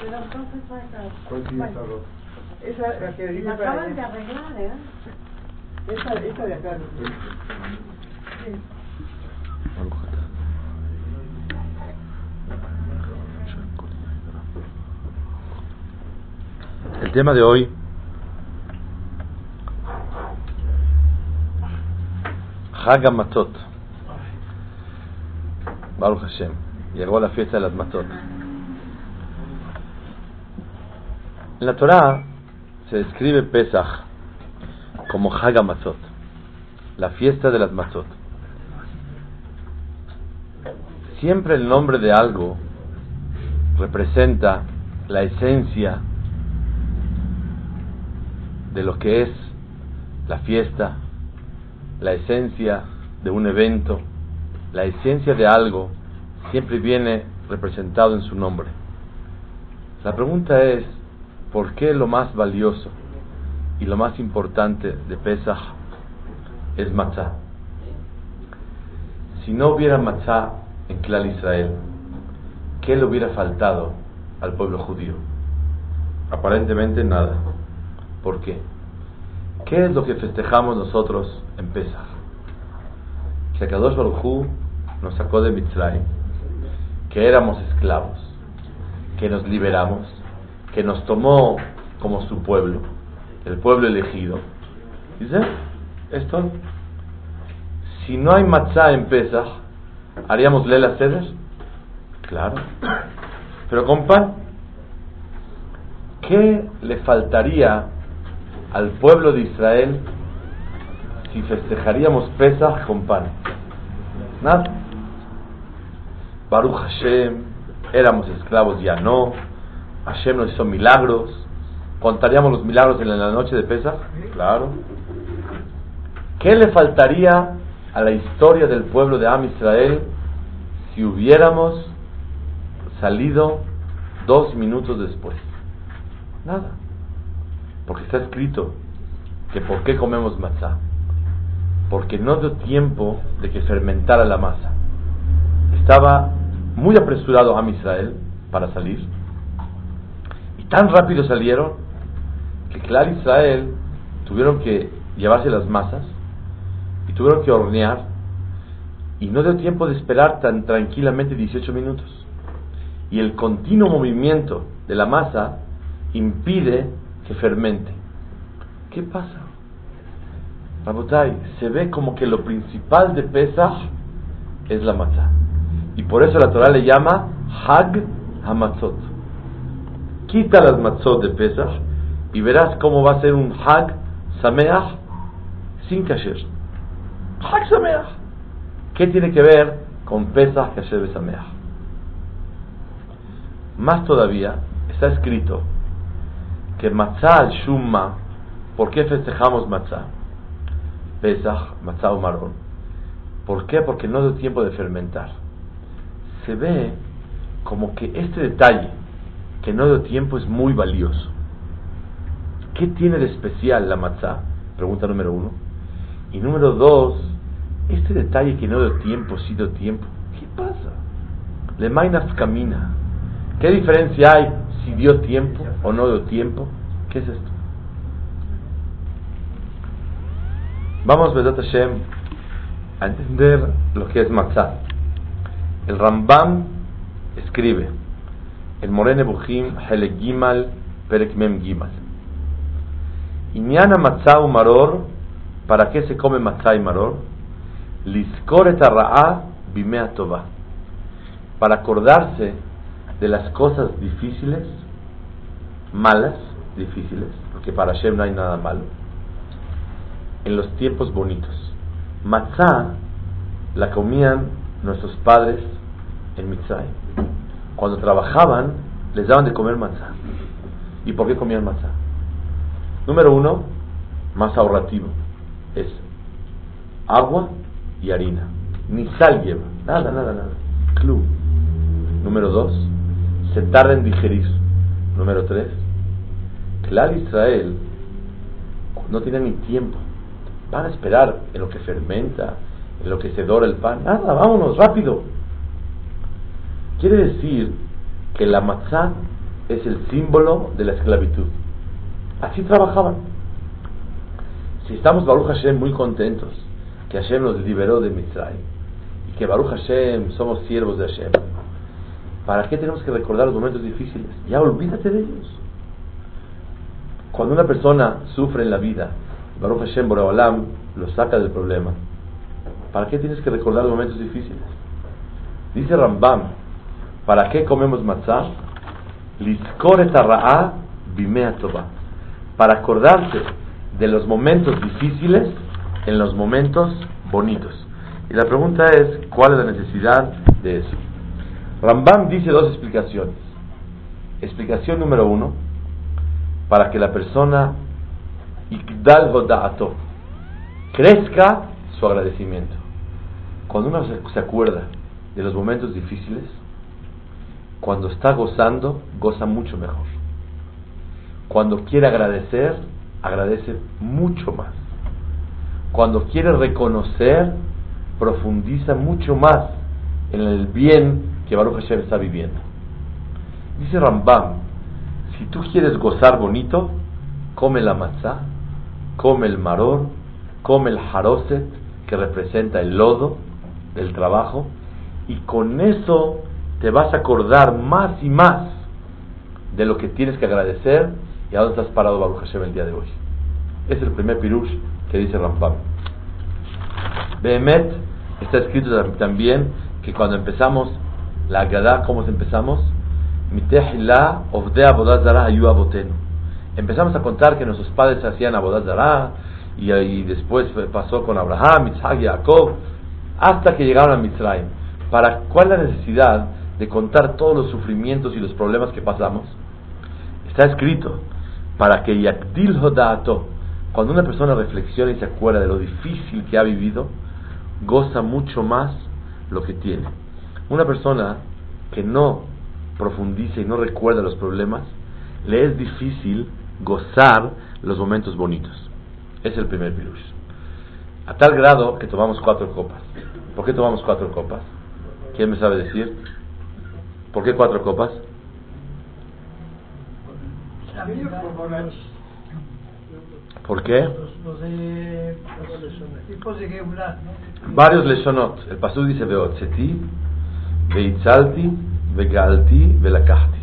Pero entonces va a estar. ¿Cuál silla está? Esa, la que dice La acaban de arreglar, ¿eh? Esa, esa de acá. Sí. El tema de hoy, Hag Matot. Baruch Hashem. Llegó la fiesta de las Matot. En la Torah se describe Pesach como Hag Matot, la fiesta de las Matot. Siempre el nombre de algo representa la esencia de lo que es la fiesta, la esencia de un evento, la esencia de algo, siempre viene representado en su nombre. La pregunta es, ¿por qué lo más valioso y lo más importante de Pesach es matzah? Si no hubiera matzah en Klal Israel, ¿qué le hubiera faltado al pueblo judío? Aparentemente nada. ¿Por qué? ¿Qué es lo que festejamos nosotros en Pesach? Que Kadosh Baruj nos sacó de Mitzrayim, que éramos esclavos, que nos liberamos, que nos tomó como su pueblo, el pueblo elegido. ¿Dice? Esto. Si no hay matzah en Pesach, ¿haríamos Lela Seder? Claro. Pero con pan. ¿Qué le faltaría al pueblo de Israel si festejaríamos Pesach con pan? Nada. Baruch Hashem, éramos esclavos, ya no. Hashem nos hizo milagros. ¿Contaríamos los milagros en la noche de Pesach? Claro. ¿Qué le faltaría a la historia del pueblo de Am Israel si hubiéramos salido dos minutos después? Nada. Porque está escrito que por qué comemos matzá. Porque no dio tiempo de que fermentara la masa. Estaba muy apresurado a Israel para salir. Y tan rápido salieron que Clar Israel tuvieron que llevarse las masas y tuvieron que hornear. Y no dio tiempo de esperar tan tranquilamente 18 minutos. Y el continuo movimiento de la masa impide que fermente. ¿Qué pasa? Rabotai, se ve como que lo principal de Pesach es la matzah. Y por eso la Torah le llama Hag Hamatzot. Quita las matzot de Pesach y verás cómo va a ser un Hag Sameach sin kasher. Hag Sameach. ¿Qué tiene que ver con Pesach kasher Sameach? Más todavía, está escrito que matzah al shumma, ¿por qué festejamos matzah? Pesach, matzah o marón. ¿Por qué? Porque no dio tiempo de fermentar. Se ve como que este detalle, que no dio tiempo, es muy valioso. ¿Qué tiene de especial la matzah? Pregunta número uno. Y número dos, este detalle que no dio tiempo, sí dio tiempo. ¿Qué pasa? Le mainaf camina. ¿Qué diferencia hay si dio tiempo o no dio tiempo? ¿Qué es esto? Vamos, Vedat Hashem, a entender lo que es matzah. El Rambam escribe, el Morene Buchim, Hele Gimal, Perek Mem Gimal. Inyana matzah maror, ¿para qué se come matzah y maror? Liskor et ra'a bimea tova. Para acordarse de las cosas difíciles, malas, difíciles, porque para Hashem no hay nada malo, en los tiempos bonitos. Matzah la comían nuestros padres en Mitzrayim. Cuando trabajaban, les daban de comer matzah. ¿Y por qué comían matzah? Número uno, más ahorrativo. Es agua y harina. Ni sal lleva. Nada, nada, nada. Club. Número dos, se tarda en digerir. Número tres, Claro Israel no tiene ni tiempo. Van a esperar en lo que fermenta, en lo que se dora el pan. Nada, vámonos, rápido. Quiere decir que la matzah es el símbolo de la esclavitud. Así trabajaban. Si estamos, Baruch Hashem, muy contentos que Hashem nos liberó de Mitzray y que Baruch Hashem somos siervos de Hashem, ¿para qué tenemos que recordar los momentos difíciles? Ya olvídate de ellos. Cuando una persona sufre en la vida, Baruch Hashem Boreolam lo saca del problema. ¿Para qué tienes que recordar los momentos difíciles? Dice Rambam, ¿para qué comemos matzah? Para acordarte de los momentos difíciles en los momentos bonitos. Y la pregunta es, ¿cuál es la necesidad de eso? Rambam dice dos explicaciones. Explicación número uno, para que la persona crezca su agradecimiento. Cuando uno se acuerda de los momentos difíciles, cuando está gozando, goza mucho mejor. Cuando quiere agradecer, agradece mucho más. Cuando quiere reconocer, profundiza mucho más en el bien que Baruch Hashem está viviendo. Dice Rambam, si tú quieres gozar bonito, come la matzah, come el maror, come el haroset, que representa el lodo del trabajo, y con eso te vas a acordar más y más de lo que tienes que agradecer y a dónde estás parado Baruch Hashem el día de hoy. Es el primer pirush que dice Rambam. Behemet está escrito también que cuando empezamos la Agadah, ¿cómo empezamos? Empezamos a contar que nuestros padres hacían Abodazara y, y después pasó con Abraham, Isaac y Jacob, hasta que llegaron a Mitzrayim. ¿Para cuál la necesidad de contar todos los sufrimientos y los problemas que pasamos? Está escrito para que Yakdil Hodato, cuando una persona reflexiona y se acuerda de lo difícil que ha vivido, goza mucho más lo que tiene. Una persona que no profundiza y no recuerda los problemas, le es difícil gozar los momentos bonitos. Es el primer virus. A tal grado que tomamos cuatro copas. ¿Por qué tomamos cuatro copas? ¿Quién me sabe decir? ¿Por qué cuatro copas? ¿Por qué? Varios leshonot. El pasú dice Beotzeti, Beitzalti, Vegalti, Velakahti.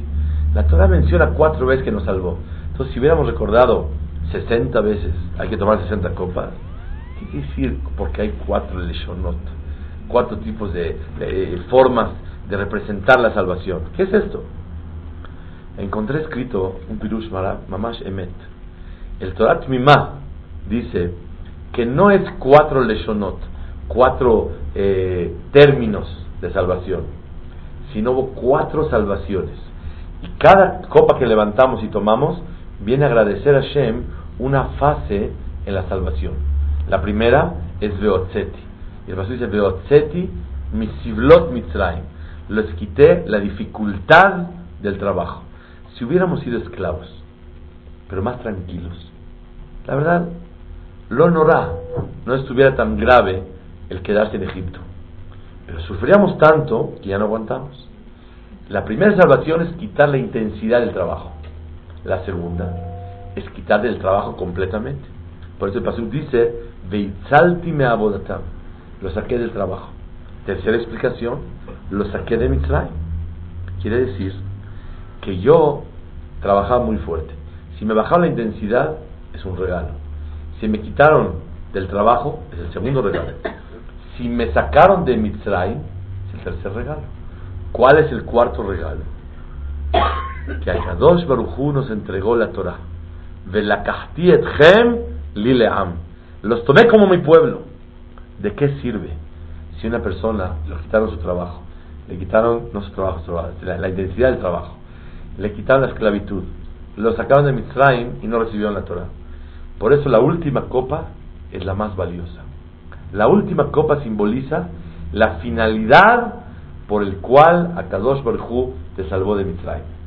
La Torah menciona cuatro veces que nos salvó. Entonces, si hubiéramos recordado 60 veces, hay que tomar 60 copas. ¿Qué quiere decir? Porque hay cuatro leshonot, cuatro tipos de, formas de representar la salvación. ¿Qué es esto? Encontré escrito un pirush mamash emet el Torah Mimá dice que no es cuatro leshonot, cuatro eh, términos de salvación, sino cuatro salvaciones. Y cada copa que levantamos y tomamos viene a agradecer a Shem una fase en la salvación. La primera es Beotzeti. Y el paso dice Beotzeti misivlot mitzrayim. Les quité la dificultad del trabajo. Si hubiéramos sido esclavos, pero más tranquilos, la verdad, lo norá no estuviera tan grave el quedarse en Egipto. Pero sufríamos tanto que ya no aguantamos. La primera salvación es quitar la intensidad del trabajo. La segunda es quitar el trabajo completamente. Por eso el pasuk dice, Veitzalti me abodatam. Lo saqué del trabajo. Tercera explicación, lo saqué de Mitzrayim. Quiere decir que yo trabajaba muy fuerte. Si me bajaba la intensidad, es un regalo. Si me quitaron del trabajo, es el segundo regalo. Si me sacaron de Mitzrayim, es el tercer regalo. ¿Cuál es el cuarto regalo? Que Akadosh Barujú nos entregó la Torah. lileam. Los tomé como mi pueblo. ¿De qué sirve si una persona le quitaron su trabajo, le quitaron no su trabajo, la, la intensidad del trabajo, le quitaron la esclavitud, lo sacaron de Mitzrayim y no recibieron la Torah? Por eso la última copa es la más valiosa. La última copa simboliza la finalidad por el cual Akadosh Baruj te salvó de Mitzrayim.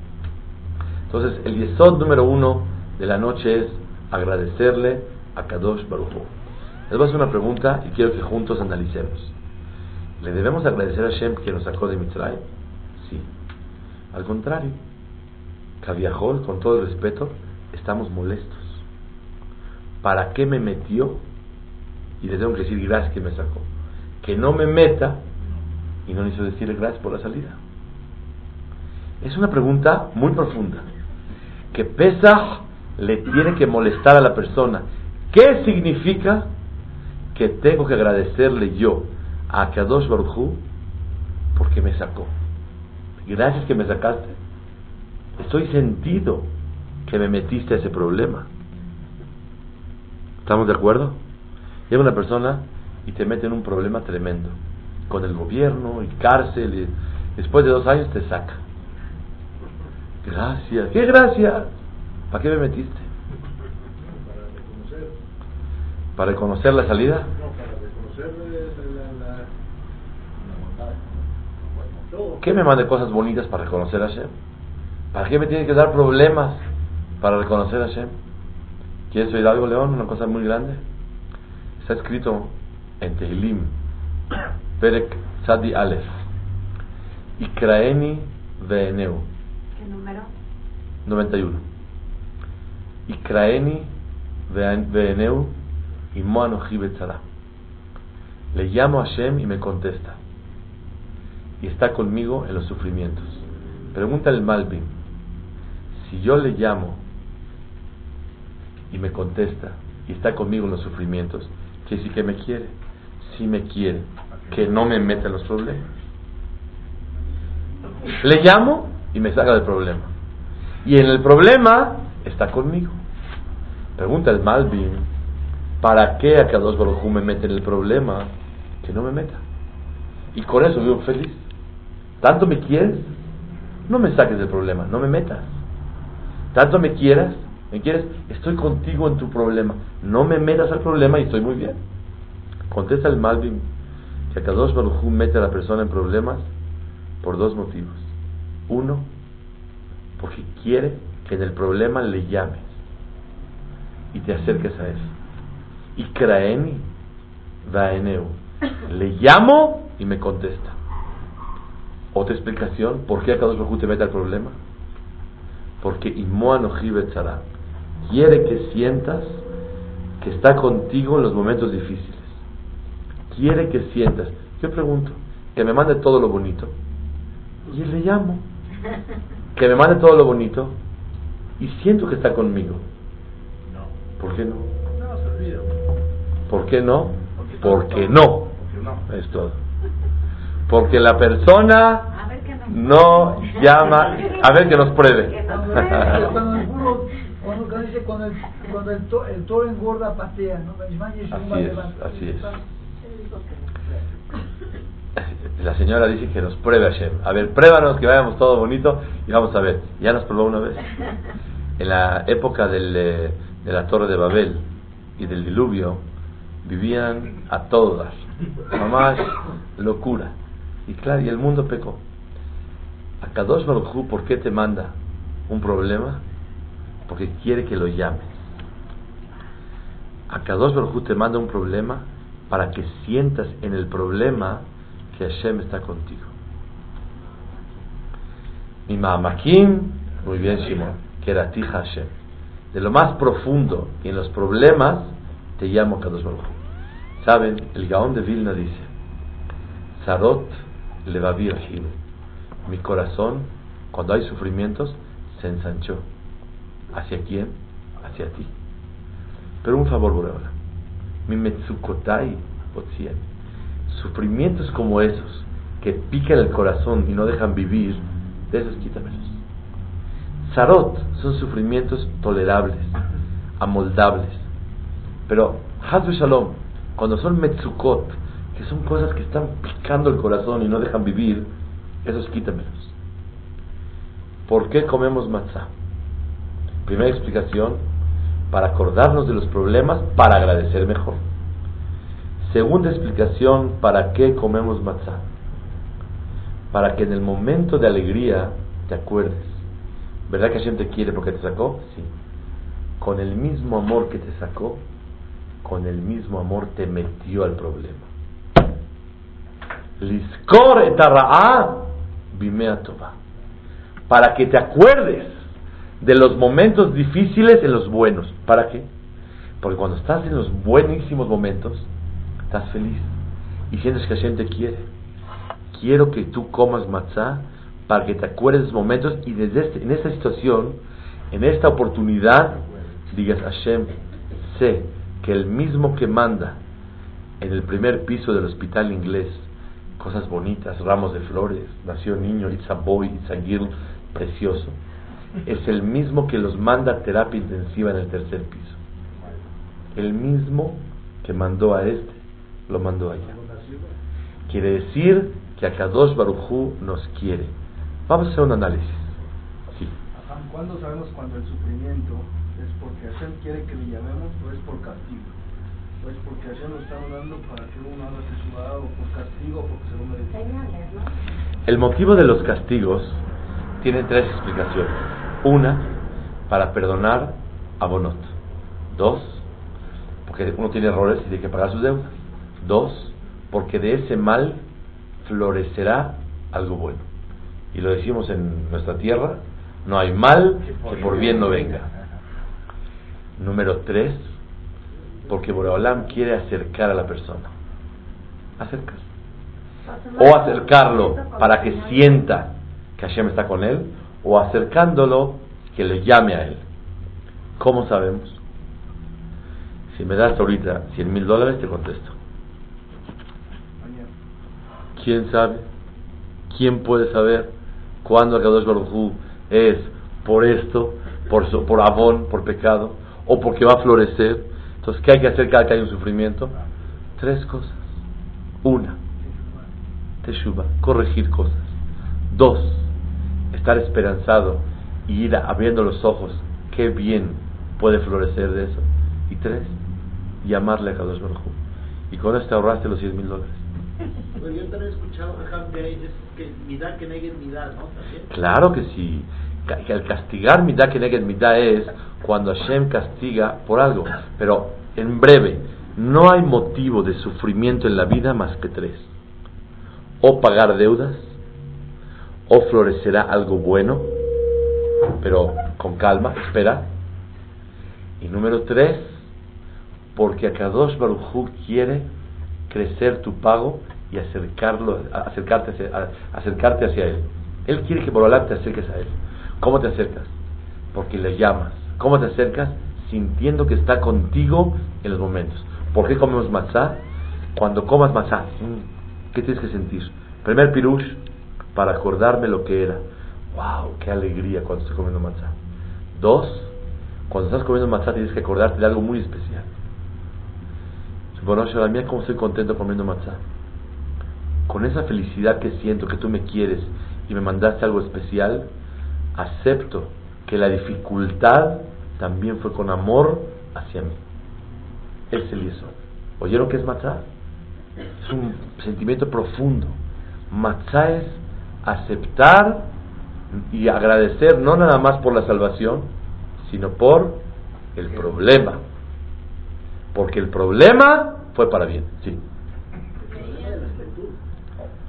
Entonces, el yesod número uno de la noche es agradecerle a Kadosh Baruj Les voy a hacer una pregunta y quiero que juntos analicemos. ¿Le debemos agradecer a Shem que nos sacó de Mitzrayim? Sí. Al contrario, Kaviahol, con todo el respeto, estamos molestos. ¿Para qué me metió? Y le tengo que decir gracias que me sacó. Que no me meta y no hizo decirle gracias por la salida. Es una pregunta muy profunda. Que Pesach le tiene que molestar a la persona. ¿Qué significa que tengo que agradecerle yo a Kadosh Baruj porque me sacó? Gracias que me sacaste. Estoy sentido que me metiste a ese problema. ¿Estamos de acuerdo? Llega una persona y te mete en un problema tremendo, con el gobierno y cárcel, y después de dos años te saca. Gracias, ¿qué gracias? ¿Para qué me metiste? ¿Para reconocer la salida? No, para reconocer la, ¿Qué me mande cosas bonitas para reconocer a Hashem? ¿Para qué me tiene que dar problemas para reconocer a Hashem? ¿Quieres oír algo, León? Una cosa muy grande. Está escrito en Tehilim, Perek Sadi Aleph, Ikraeni Veeneu. ¿Qué número? 91. Ikraeni Veeneu y. Le llamo a Hashem y me contesta. Y está conmigo en los sufrimientos. Pregunta el Malvin. Si yo le llamo y me contesta y está conmigo en los sufrimientos, ¿qué sí que me quiere? Si me quiere, que no me meta en los problemas. Le llamo y me saca del problema. Y en el problema está conmigo. Pregunta el Malvin, ¿para qué a dos Baruj me mete en el problema? Que no me meta. Y con eso vivo feliz. ¿Tanto me quieres? No me saques del problema, no me metas. ¿Tanto me quieras? ¿Me quieres? Estoy contigo en tu problema. No me metas al problema y estoy muy bien. Contesta el Malvin que Kadosh Baruj mete a la persona en problemas por dos motivos. Uno, porque quiere que en el problema le llames y te acerques a él. Y Kraeni Vaeneu. Le llamo y me contesta. Otra explicación, ¿por qué Kadosh Baruj te mete al problema? Porque Imoano quiere que sientas que está contigo en los momentos difíciles. Quiere que sientas. Yo pregunto, que me mande todo lo bonito. Y le llamo. Que me mande todo lo bonito. Y siento que está conmigo. No. ¿Por qué no? No, se olvida. ¿Por qué no? Porque no. no. Es todo. Porque la persona no llama. A ver que nos pruebe. Cuando el, cuando el, to, el toro engorda patea, ¿no? Así es, así es. La señora dice que nos pruebe a Shem. A ver, pruébanos que vayamos todo bonito y vamos a ver. Ya nos probó una vez. En la época del, eh, de la Torre de Babel y del diluvio, vivían a todas. Mamás, locura. Y claro, y el mundo pecó. A Kadosh Baruj ¿por qué te manda un problema? porque quiere que lo llames. A Kadosh Baruj te manda un problema para que sientas en el problema que Hashem está contigo. Mi Ma'amakim, muy bien Shimon, que era ti Hashem. De lo más profundo y en los problemas te llamo Kadosh Baruj. Saben, el Gaón de Vilna dice, Sarot levavir Mi corazón, cuando hay sufrimientos, se ensanchó. ¿Hacia quién? Hacia ti. Pero un favor, Boreola. Mi metsukotai otsien. Sufrimientos como esos, que pican el corazón y no dejan vivir, de esos quítamelos. Sarot son sufrimientos tolerables, amoldables. Pero, Hazbe Shalom, cuando son metzukot, que son cosas que están picando el corazón y no dejan vivir, esos quítamelos. ¿Por qué comemos matzah? Primera explicación, para acordarnos de los problemas, para agradecer mejor. Segunda explicación, ¿para qué comemos matzah? Para que en el momento de alegría te acuerdes. ¿Verdad que Hashem te quiere porque te sacó? Sí. Con el mismo amor que te sacó, con el mismo amor te metió al problema. Liskor etarra'a bimea Para que te acuerdes de los momentos difíciles en los buenos. ¿Para qué? Porque cuando estás en los buenísimos momentos, estás feliz y sientes que Hashem te quiere. Quiero que tú comas matzah para que te acuerdes de esos momentos y desde este, en esta situación, en esta oportunidad, digas Hashem, sé que el mismo que manda en el primer piso del hospital inglés, cosas bonitas, ramos de flores, nació niño, it's a boy, it's girl, precioso, es el mismo que los manda terapia intensiva en el tercer piso. El mismo que mandó a este lo mandó allá. Quiere decir que a Kadosh Barujú nos quiere. Vamos a hacer un análisis. Sí. ¿Cuándo sabemos cuando el sufrimiento es porque Hashem quiere que le llamemos o es por castigo? ¿O es porque Hashem lo está mandando para que uno haga su o por castigo o porque se lo merece? El motivo de los castigos tiene tres explicaciones. Una, para perdonar a Bonot. Dos, porque uno tiene errores y tiene que pagar sus deudas. Dos, porque de ese mal florecerá algo bueno. Y lo decimos en nuestra tierra, no hay mal que por bien no venga. Número tres, porque Boreolam quiere acercar a la persona. Acercar. O acercarlo para que sienta que Hashem está con él, o acercándolo que le llame a él. ¿Cómo sabemos? Si me das ahorita 100 mil dólares, te contesto. ¿Quién sabe? ¿Quién puede saber cuándo Akadosh Baruj es por esto, por, abón, por pecado, o porque va a florecer? Entonces, ¿qué hay que hacer cada que hay un sufrimiento? Tres cosas. Una, teshuva, corregir cosas. Dos, estar esperanzado y ir abriendo los ojos, qué bien puede florecer de eso. Y tres, llamarle a Kadosh Baruj Y con esto ahorraste los 10 mil dólares. He escuchado que que ¿no? Claro que sí. Que al castigar midá que negue midá es cuando Hashem castiga por algo. Pero en breve, no hay motivo de sufrimiento en la vida más que tres. O pagar deudas, o florecerá algo bueno, pero con calma, espera. Y número tres, porque Akadosh Baruj quiere crecer tu pago y acercarlo, acercarte, hacia, acercarte hacia Él. Él quiere que por te acerques a Él. ¿Cómo te acercas? Porque le llamas. ¿Cómo te acercas? Sintiendo que está contigo en los momentos. ¿Por qué comemos matzá? Cuando comas matzá, ¿qué tienes que sentir? Primer pirush, para acordarme lo que era. ¡Wow! ¡Qué alegría cuando estoy comiendo matzá! Dos, cuando estás comiendo matzá tienes que acordarte de algo muy especial. Bueno, mía, cómo estoy contento comiendo matzá. Con esa felicidad que siento que tú me quieres y me mandaste algo especial, acepto que la dificultad también fue con amor hacia mí. Él se hizo. ¿Oyeron qué es matzá? Es un sentimiento profundo. Matzá es aceptar y agradecer no nada más por la salvación, sino por el problema. Porque el problema fue para bien, sí.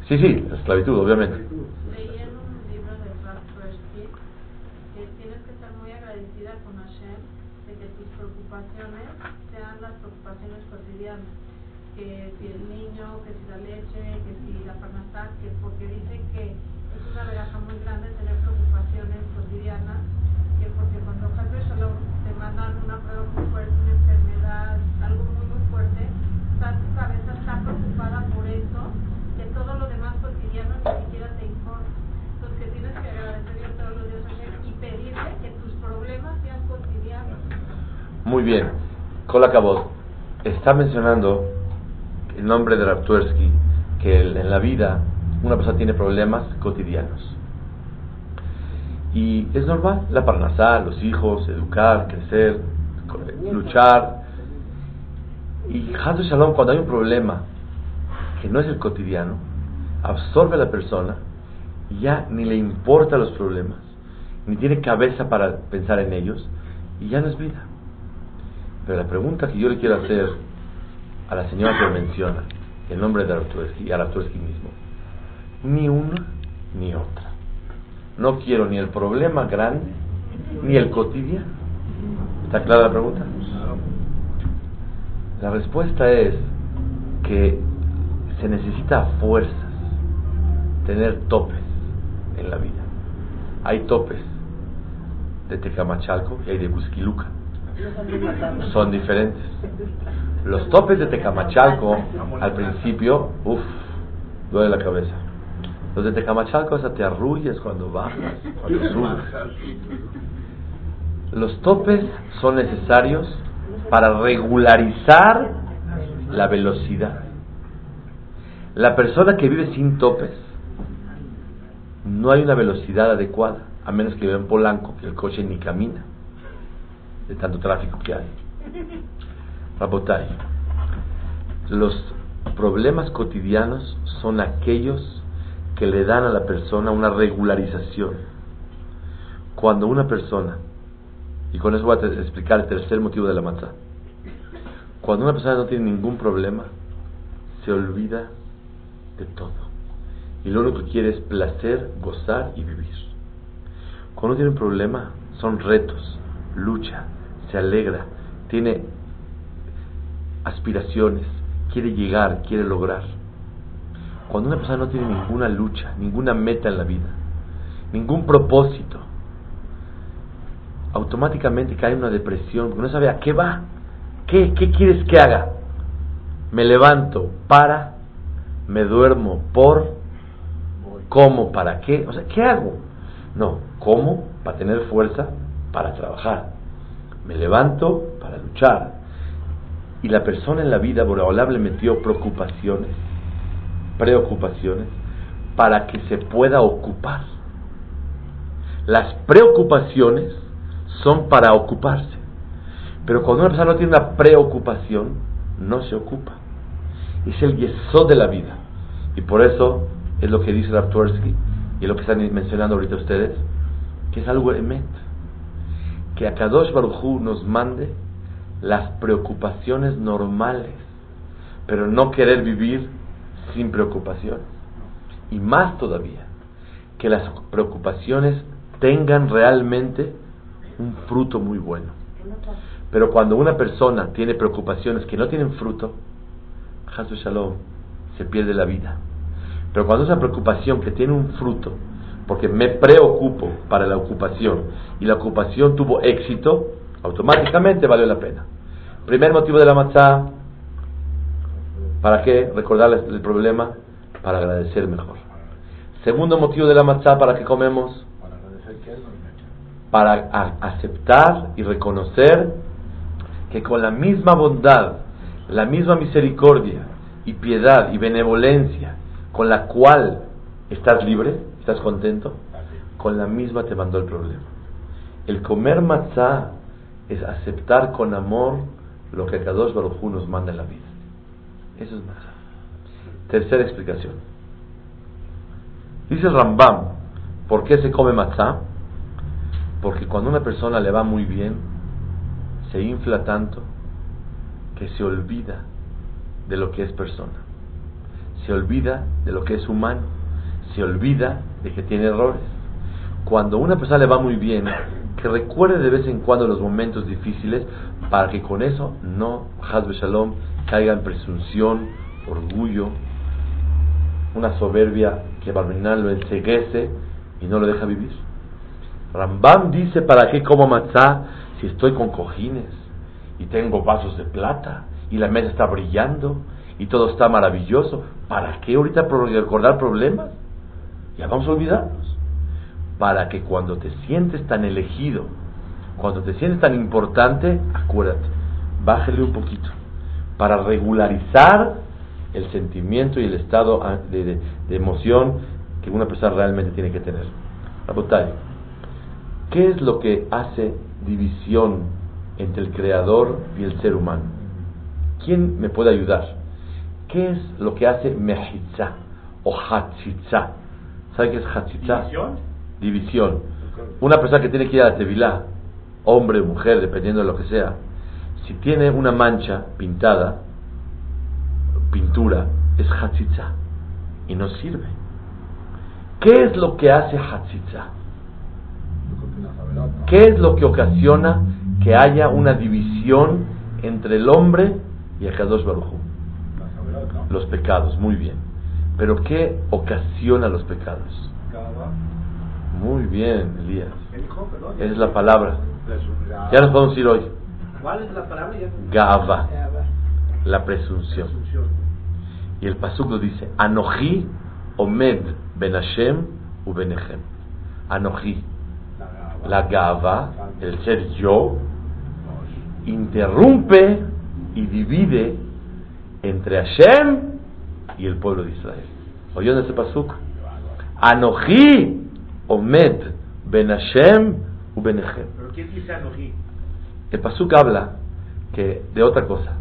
Sí, sí, la esclavitud, obviamente. Que si el niño, que si la leche, que si la parnasá, que porque dice que es una veraja muy grande tener preocupaciones cotidianas, que porque cuando Hasbe Shalom te mandan una prueba muy fuerte, una enfermedad, algo muy muy fuerte, está, tu cabeza está preocupada por eso, que todo lo demás cotidiano ni siquiera te importa. Entonces que tienes que agradecerle todos los días a Hashem y pedirle que tus problemas sean cotidianos. Muy bien. Está mencionando el nombre de Raptuersky, que en la vida una persona tiene problemas cotidianos. Y es normal, la parnasá, los hijos, educar, crecer, luchar. Y Hazu Shalom, cuando hay un problema que no es el cotidiano, absorbe a la persona y ya ni le importa los problemas, ni tiene cabeza para pensar en ellos, y ya no es vida. Pero la pregunta que yo le quiero hacer a la señora que menciona, el nombre de Artursky a Artursky mismo, ni una ni otra. No quiero ni el problema grande ni el cotidiano. ¿Está clara la pregunta? La respuesta es que se necesita fuerzas tener topes en la vida. Hay topes de Tecamachalco y hay de Cusquiluca. Son diferentes. Los topes de Tecamachalco al principio, uff, duele la cabeza. Los de Tecamachalco hasta te arrulles cuando bajas, cuando subes. Los topes son necesarios para regularizar la velocidad. La persona que vive sin topes, no hay una velocidad adecuada, a menos que viva en Polanco, que el coche ni camina, de tanto tráfico que hay. Rabotai, los problemas cotidianos son aquellos que le dan a la persona una regularización. Cuando una persona, y con eso voy a explicar el tercer motivo de la matzah, cuando una persona no tiene ningún problema, se olvida de todo. Y lo único que quiere es placer, gozar y vivir. Cuando no tiene problema, son retos, lucha, se alegra, tiene aspiraciones, quiere llegar, quiere lograr. Cuando una persona no tiene ninguna lucha, ninguna meta en la vida, ningún propósito, automáticamente cae en una depresión, porque no sabe a qué va, qué, qué quieres que haga. Me levanto para, me duermo por, ¿cómo? ¿Para qué? O sea, ¿qué hago? No, ¿cómo? Para tener fuerza, para trabajar. Me levanto para luchar. Y la persona en la vida, Boreolab le metió preocupaciones preocupaciones para que se pueda ocupar. Las preocupaciones son para ocuparse. Pero cuando una persona no tiene una preocupación, no se ocupa. Es el yesod de la vida. Y por eso es lo que dice Raptowski y lo que están mencionando ahorita ustedes, que es algo emet. Que a Kadosh Baruchu nos mande las preocupaciones normales, pero no querer vivir sin preocupaciones. Y más todavía, que las preocupaciones tengan realmente un fruto muy bueno. Pero cuando una persona tiene preocupaciones que no tienen fruto, Hasu Shalom, se pierde la vida. Pero cuando es una preocupación que tiene un fruto, porque me preocupo para la ocupación y la ocupación tuvo éxito, automáticamente vale la pena. Primer motivo de la matzah, ¿Para qué? Recordarles el problema para agradecer mejor. Segundo motivo de la matzá, ¿para qué comemos? Para aceptar y reconocer que con la misma bondad, la misma misericordia y piedad y benevolencia con la cual estás libre, estás contento, con la misma te mandó el problema. El comer matzá es aceptar con amor lo que Kadosh Baruj nos manda en la vida. Eso es matzah. Tercera explicación. Dice Rambam, ¿por qué se come matzah? Porque cuando una persona le va muy bien, se infla tanto que se olvida de lo que es persona. Se olvida de lo que es humano. Se olvida de que tiene errores. Cuando una persona le va muy bien, que recuerde de vez en cuando los momentos difíciles para que con eso no, Hazbe Shalom, caiga en presunción, orgullo, una soberbia que Barminal lo enseguece y no lo deja vivir. Rambam dice, ¿para qué como matzá si estoy con cojines y tengo vasos de plata y la mesa está brillando y todo está maravilloso? ¿Para qué ahorita recordar problemas? Ya vamos a olvidarnos. Para que cuando te sientes tan elegido Cuando te sientes tan importante, acuérdate, bájale un poquito para regularizar el sentimiento y el estado de, emoción que una persona realmente tiene que tener. ¿qué es lo que hace división entre el creador y el ser humano? ¿Quién me puede ayudar? ¿Qué es lo que hace mejitza o hatzitza? ¿Sabe qué es hatzitza? ¿División? División. Una persona que tiene que ir a la tevilá, hombre o mujer, dependiendo de lo que sea, si tiene una mancha pintada, pintura, es hatzitza y no sirve. ¿Qué es lo que hace hatzitza? ¿Qué es lo que ocasiona que haya una división entre el hombre y el Kadosh Baruj Los pecados, muy bien. Pero ¿qué ocasiona los pecados? Muy bien, Elías. Esa es la palabra. Ya nos podemos ir hoy. ¿Cuál es la palabra? Gava, la presunción. Y el pasuk lo dice, Anoji omed ben Hashem u benechem. Anoji, la gava, el ser yo, interrumpe y divide entre Hashem y el pueblo de Israel. ¿Oyó ese pasuk? Anoji omed ben Hashem u benechem. ¿Pero quién dice Anoji? El pasuk habla que de otra cosa.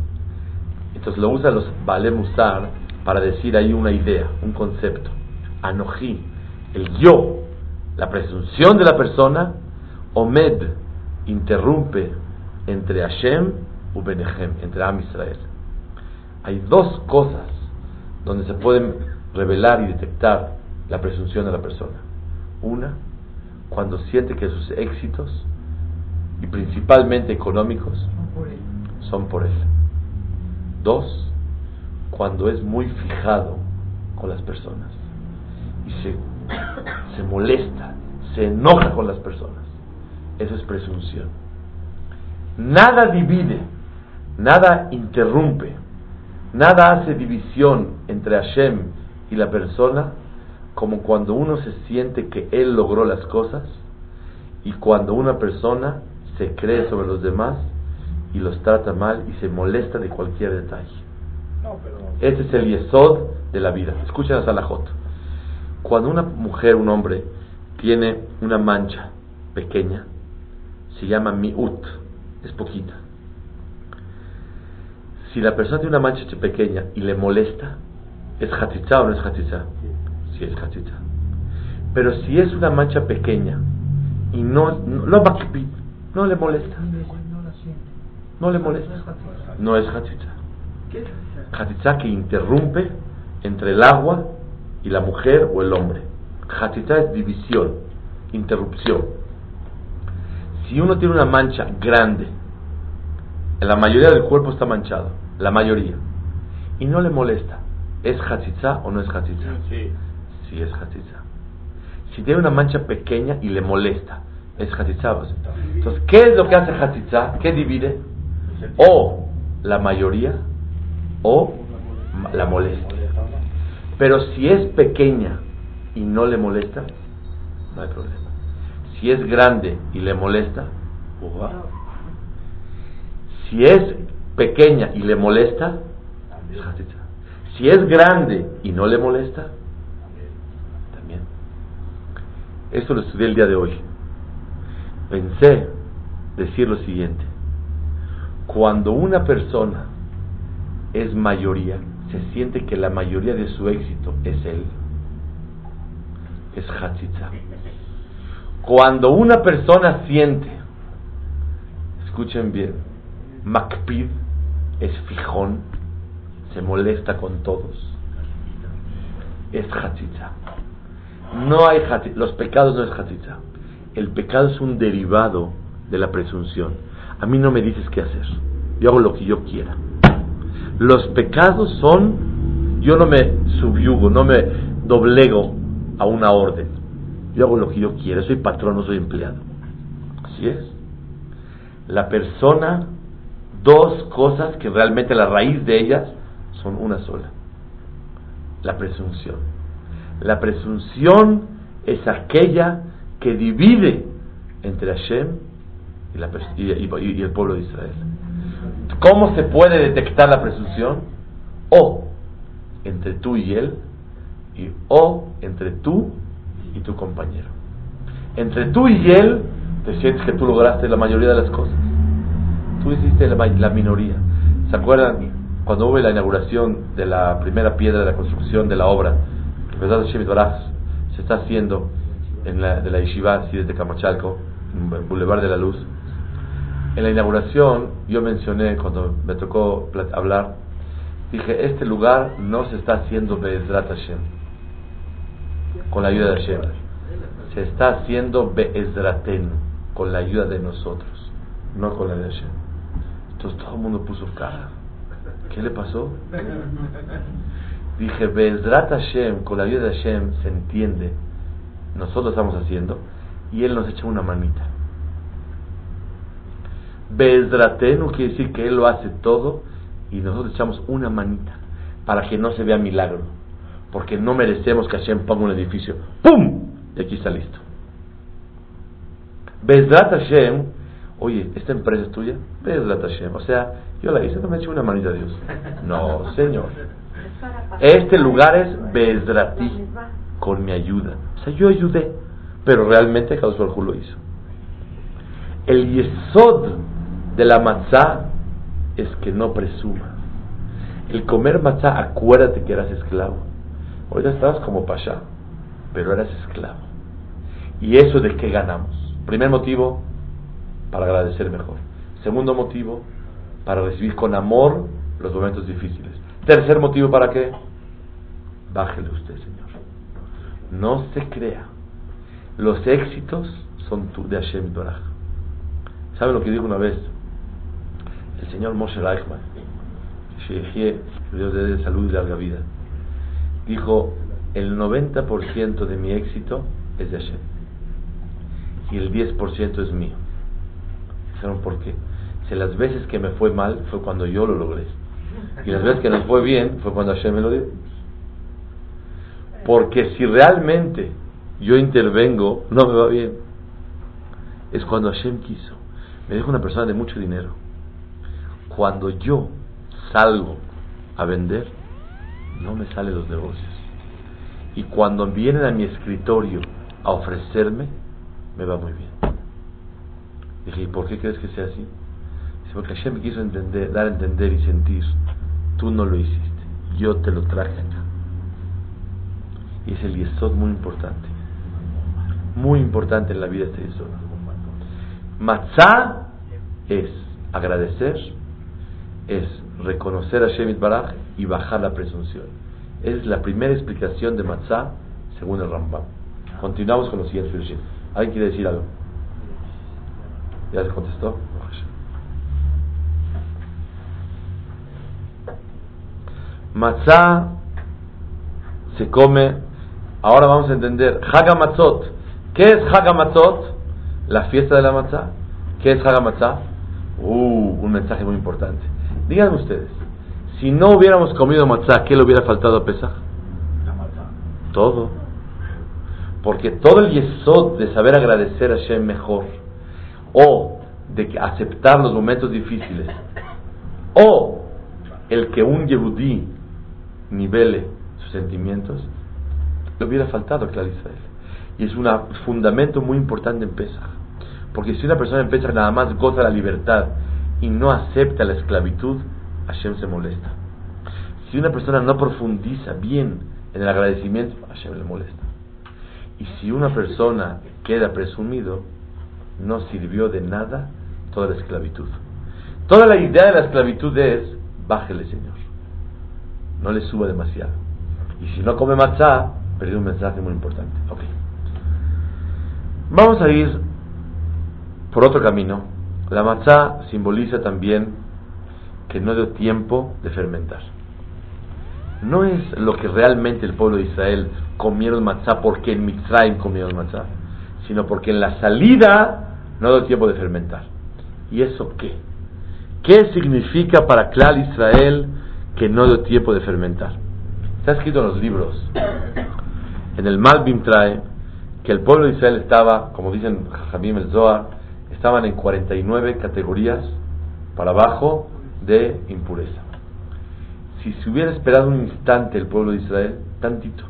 Entonces lo usan los Bale Musar para decir ahí una idea, un concepto. Anoji, el yo, la presunción de la persona, Omed, interrumpe entre Hashem y Benechem, entre Am Israel. Hay dos cosas donde se pueden revelar y detectar la presunción de la persona. Una, cuando siente que sus éxitos y principalmente económicos son por él. Dos, cuando es muy fijado con las personas y se, se molesta, se enoja con las personas. Eso es presunción. Nada divide, nada interrumpe, nada hace división entre Hashem y la persona como cuando uno se siente que él logró las cosas y cuando una persona se cree sobre los demás y los trata mal y se molesta de cualquier detalle. Este es el yesod de la vida. Escuchen a Salahot. Cuando una mujer, un hombre, tiene una mancha pequeña, se llama miut, es poquita. Si la persona tiene una mancha pequeña y le molesta, ¿es hatitza o no es hatitza? Sí, es hatitza. Pero si es una mancha pequeña y no, no, no no le molesta. No le molesta. No es hatitza. Hatitza que interrumpe entre el agua y la mujer o el hombre. Hatitza es división, interrupción. Si uno tiene una mancha grande, la mayoría del cuerpo está manchado, la mayoría, y no le molesta, ¿es hatitza o no es hatitza? Sí. Sí es hatitza. Si tiene una mancha pequeña y le molesta, es Hatzitza. Entonces, ¿qué es lo que hace Hatzitza? ¿Qué divide? O la mayoría o la molestia. Pero si es pequeña y no le molesta, no hay problema. Si es grande y le molesta, si es pequeña y le molesta, es Hatzitza. Si es grande y no le molesta, también. Esto lo estudié el día de hoy pensé decir lo siguiente. Cuando una persona es mayoría, se siente que la mayoría de su éxito es él, es Hatzitza. Cuando una persona siente, escuchen bien, Makpid es fijón, se molesta con todos, es Hatzitza. No hay los pecados no es Hatzitza el pecado es un derivado de la presunción. A mí no me dices qué hacer. Yo hago lo que yo quiera. Los pecados son, yo no me subyugo, no me doblego a una orden. Yo hago lo que yo quiera. Soy patrón, no soy empleado. Así es. La persona, dos cosas que realmente la raíz de ellas son una sola. La presunción. La presunción es aquella que divide entre Hashem y, y, el pueblo de Israel. ¿Cómo se puede detectar la presunción? O entre tú y él, y o entre tú y tu compañero. Entre tú y él, te sientes que tú lograste la mayoría de las cosas. Tú hiciste la, la minoría. ¿Se acuerdan cuando hubo la inauguración de la primera piedra de la construcción de la obra? se está haciendo en la, de la Yeshiva, desde Camachalco, en Boulevard de la Luz. En la inauguración, yo mencioné, cuando me tocó hablar, dije, este lugar no se está haciendo Be'ezrat Hashem, con la ayuda de Hashem. Se está haciendo Be'ezraten, con la ayuda de nosotros, no con la de Hashem. Todo el mundo puso cara. ¿Qué le pasó? Dije, Be'ezrat Hashem, con la ayuda de Hashem, se entiende nosotros estamos haciendo y Él nos echa una manita. no quiere decir que Él lo hace todo y nosotros echamos una manita para que no se vea milagro. Porque no merecemos que Hashem ponga un edificio. ¡Pum! Y aquí está listo. Bezrat Hashem, oye, ¿esta empresa es tuya? Bezrat Hashem. O sea, yo la hice, no me una manita a Dios. No, Señor. Este lugar es Bezrati, con mi ayuda. O sea, yo ayudé, pero realmente Kadosh lo hizo. El yesod de la matzá es que no presuma. El comer matzá, acuérdate que eras esclavo. Ya estabas como pasha, pero eras esclavo. ¿Y eso de qué ganamos? Primer motivo, para agradecer mejor. Segundo motivo, para recibir con amor los momentos difíciles. Tercer motivo, ¿para qué? Bájele usted, Señor. No se crea. Los éxitos son de Hashem Baraj. ¿Sabe lo que dijo una vez? El señor Moshe Reichman, que Dios le dé salud y larga vida. Dijo: El 90% de mi éxito es de Hashem. Y el 10% es mío. ¿Saben por qué? Si las veces que me fue mal fue cuando yo lo logré. Y las veces que me fue bien fue cuando Hashem me lo dio. Porque si realmente yo intervengo, no me va bien. Es cuando Hashem quiso. Me dijo una persona de mucho dinero. Cuando yo salgo a vender, no me salen los negocios. Y cuando vienen a mi escritorio a ofrecerme, me va muy bien. Dije, ¿y por qué crees que sea así? Dice, porque Hashem quiso entender, dar a entender y sentir. Tú no lo hiciste. Yo te lo traje acá. Y es el yesod muy importante. Muy importante en la vida este yesod. Matzah es agradecer, es reconocer a Shemit Baraj y bajar la presunción. Es la primera explicación de Matzah según el Rambam. Continuamos con los siguientes ¿Alguien quiere decir algo? ¿Ya se contestó? Matzah se come Ahora vamos a entender Hagamatzot. ¿Qué es Hagamatzot? La fiesta de la matzah. ¿Qué es Hagamatzah? Uh, un mensaje muy importante. Díganme ustedes, si no hubiéramos comido matzah, ¿qué le hubiera faltado a Pesach? La matzah. Todo. Porque todo el yesod de saber agradecer a Shem mejor, o de aceptar los momentos difíciles, o el que un yehudí nivele sus sentimientos, le hubiera faltado a Israel. Y es un fundamento muy importante en Pesach. Porque si una persona en Pesach nada más goza la libertad y no acepta la esclavitud, Hashem se molesta. Si una persona no profundiza bien en el agradecimiento, Hashem le molesta. Y si una persona queda presumido, no sirvió de nada toda la esclavitud. Toda la idea de la esclavitud es, bájele Señor, no le suba demasiado. Y si no come matzá, perdido un mensaje muy importante. Vamos a ir por otro camino. La matzá simboliza también que no dio tiempo de fermentar. No es lo que realmente el pueblo de Israel comieron matzá porque en Mitzrayim comieron matzá, sino porque en la salida no dio tiempo de fermentar. ¿Y eso qué? ¿Qué significa para Clar Israel que no dio tiempo de fermentar? Está escrito en los libros en el Malbim trae que el pueblo de Israel estaba, como dicen Jamim el Zohar, estaban en 49 categorías para abajo de impureza. Si se hubiera esperado un instante el pueblo de Israel, tantito,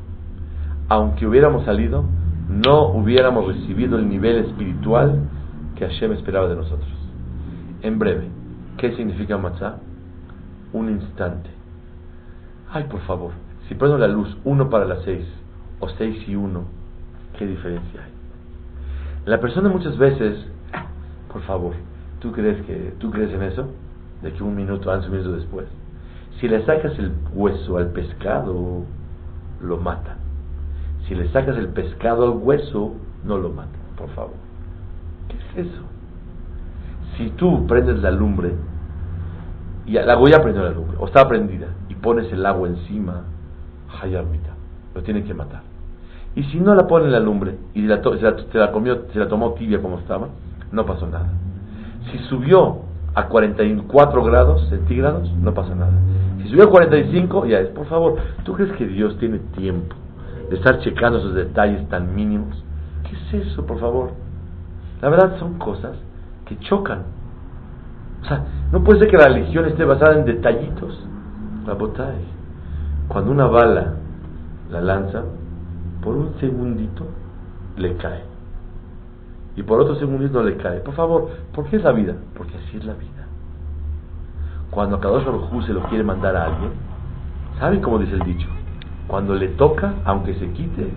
aunque hubiéramos salido, no hubiéramos recibido el nivel espiritual que Hashem esperaba de nosotros. En breve, ¿qué significa matzah? Un instante. Ay, por favor, si prendo la luz uno para las seis o seis y uno, ¿qué diferencia hay? La persona muchas veces, por favor, ¿tú crees que tú crees en eso? De que un minuto antes, un minuto después. Si le sacas el hueso al pescado, lo mata. Si le sacas el pescado al hueso, no lo mata, por favor. ¿Qué es eso? Si tú prendes la lumbre, y la ya prendió la lumbre, o está prendida, y pones el agua encima, hayarmita, lo tiene que matar. Y si no la pone en la lumbre y se, la, se, la, comió, se la tomó tibia como estaba, no pasó nada. Si subió a 44 grados centígrados, no pasa nada. Si subió a 45, ya es, por favor, ¿tú crees que Dios tiene tiempo de estar checando esos detalles tan mínimos? ¿Qué es eso, por favor? La verdad son cosas que chocan. O sea, no puede ser que la religión esté basada en detallitos. La botay. Cuando una bala la lanza, por un segundito le cae. Y por otro segundito no le cae. Por favor, ¿por qué es la vida? Porque así es la vida. Cuando Kadosh Baruj se lo quiere mandar a alguien, ¿saben cómo dice el dicho? Cuando le toca, aunque se quite.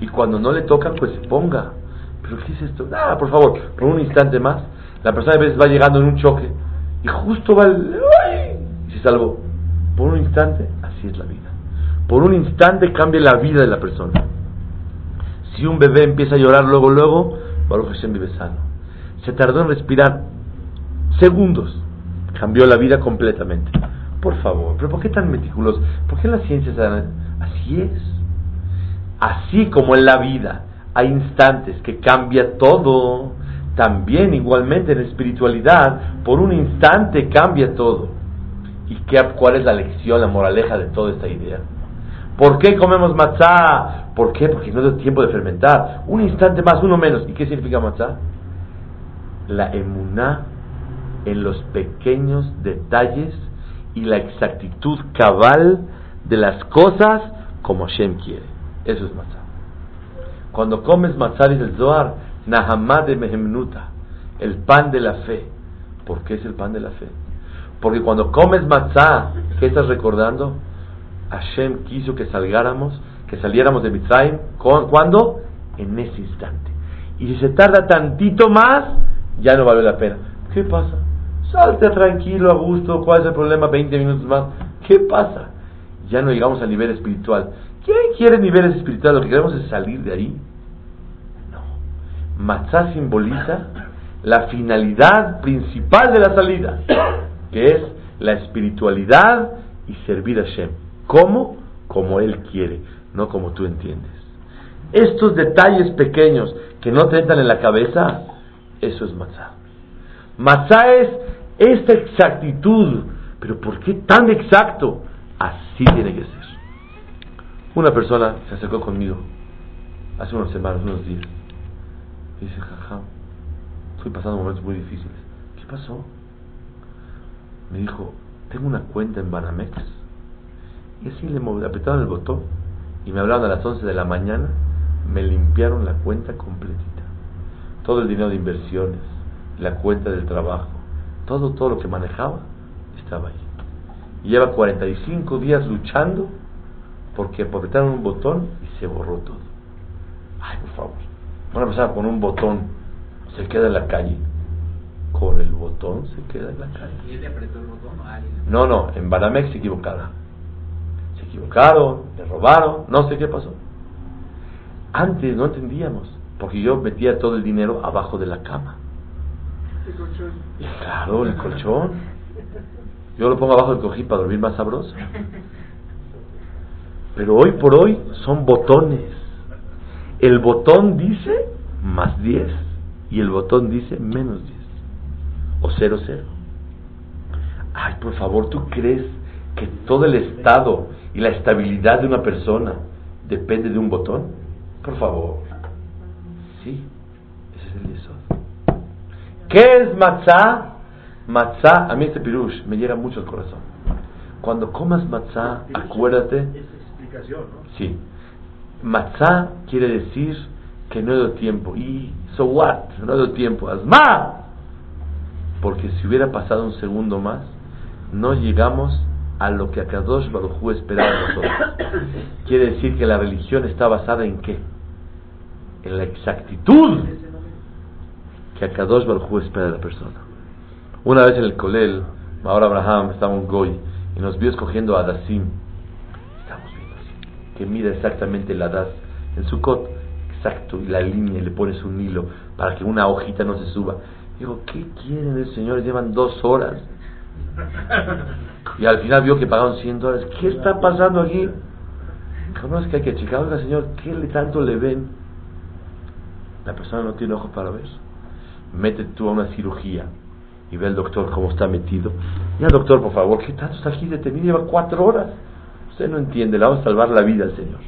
Y cuando no le toca, pues se ponga. ¿Pero qué es esto? Nada, por favor, por un instante más, la persona a veces va llegando en un choque y justo va el... y se salvó. Por un instante, así es la vida. Por un instante cambia la vida de la persona. Si un bebé empieza a llorar luego, luego, Baruch Hashem vive sano. Se tardó en respirar segundos. Cambió la vida completamente. Por favor, pero ¿por qué tan meticuloso? ¿Por qué la ciencia así es? Así como en la vida hay instantes que cambia todo, también igualmente en espiritualidad, por un instante cambia todo. ¿Y qué, cuál es la lección, la moraleja de toda esta idea? ¿Por qué comemos matzá? ¿Por qué? Porque no da tiempo de fermentar. Un instante más, uno menos. ¿Y qué significa matzá? La emuná en los pequeños detalles y la exactitud cabal de las cosas como Hashem quiere. Eso es matzá. Cuando comes matzá dice el Zohar, Nahamad de Mehemnuta, el pan de la fe. ¿Por qué es el pan de la fe? Porque cuando comes matzá, ¿qué estás recordando? Hashem quiso que salgáramos, que saliéramos de Mitzrayim, ¿cuándo? En ese instante. Y si se tarda tantito más, ya no vale la pena. ¿Qué pasa? Salte tranquilo, a gusto, ¿cuál es el problema? 20 minutos más. ¿Qué pasa? Ya no llegamos al nivel espiritual. ¿Quién quiere niveles espirituales? Lo que queremos es salir de ahí. No. Matzah simboliza la finalidad principal de la salida, que es la espiritualidad y servir a Hashem. ¿Cómo? Como Él quiere, no como tú entiendes. Estos detalles pequeños que no te entran en la cabeza, eso es matzah. Matzah es esta exactitud, pero ¿por qué tan exacto? Así tiene que ser. Una persona se acercó conmigo hace unas semanas, unos días. Y dice, jaja, estoy pasando momentos muy difíciles. ¿Qué pasó? Me dijo, tengo una cuenta en Banamex y así le apretaron el botón y me hablaron a las 11 de la mañana, me limpiaron la cuenta completita. Todo el dinero de inversiones, la cuenta del trabajo, todo, todo lo que manejaba estaba ahí. Y lleva 45 días luchando porque apretaron un botón y se borró todo. Ay, por favor. Una persona con un botón se queda en la calle. Con el botón se queda en la calle. ¿Y él le apretó el botón o alguien? No, no, en Banamex se equivocaron equivocaron, le robaron, no sé qué pasó. Antes no entendíamos, porque yo metía todo el dinero abajo de la cama. El colchón. Y claro, el colchón. Yo lo pongo abajo del cojín para dormir más sabroso. Pero hoy por hoy son botones. El botón dice más 10 y el botón dice menos 10 o 0, 0. Ay, por favor, ¿tú crees que todo el estado y la estabilidad de una persona depende de un botón? Por favor. Sí, ese es el yesod. ¿Qué es matzah? Matzah, a mí este pirush me llega mucho al corazón. Cuando comas matzah, acuérdate. Es explicación, ¿no? Sí. Matzah quiere decir que no he dado tiempo. Y, so what? No dado tiempo. ¡Asma! Porque si hubiera pasado un segundo más, no llegamos a lo que Akadosh Baruj esperaba de nosotros. Quiere decir que la religión está basada en qué? En la exactitud que Akadosh Baruj espera de la persona. Una vez en el Colel, ahora Abraham estaba un goy y nos vio escogiendo a Dasim. Estamos viendo así, que mira exactamente la das en su cot, exacto, y la línea, y le pones un hilo para que una hojita no se suba. Digo, ¿qué quieren el Señor? Llevan dos horas. Y al final vio que pagaron 100 dólares. ¿Qué está pasando aquí? No, es que hay que checar. Oiga, Señor, ¿qué le tanto le ven? La persona no tiene ojos para ver. Mete tú a una cirugía y ve al doctor cómo está metido. Ya, doctor, por favor, ¿qué tanto está aquí detenido? Lleva cuatro horas. Usted no entiende, le vamos a salvar la vida al Señor.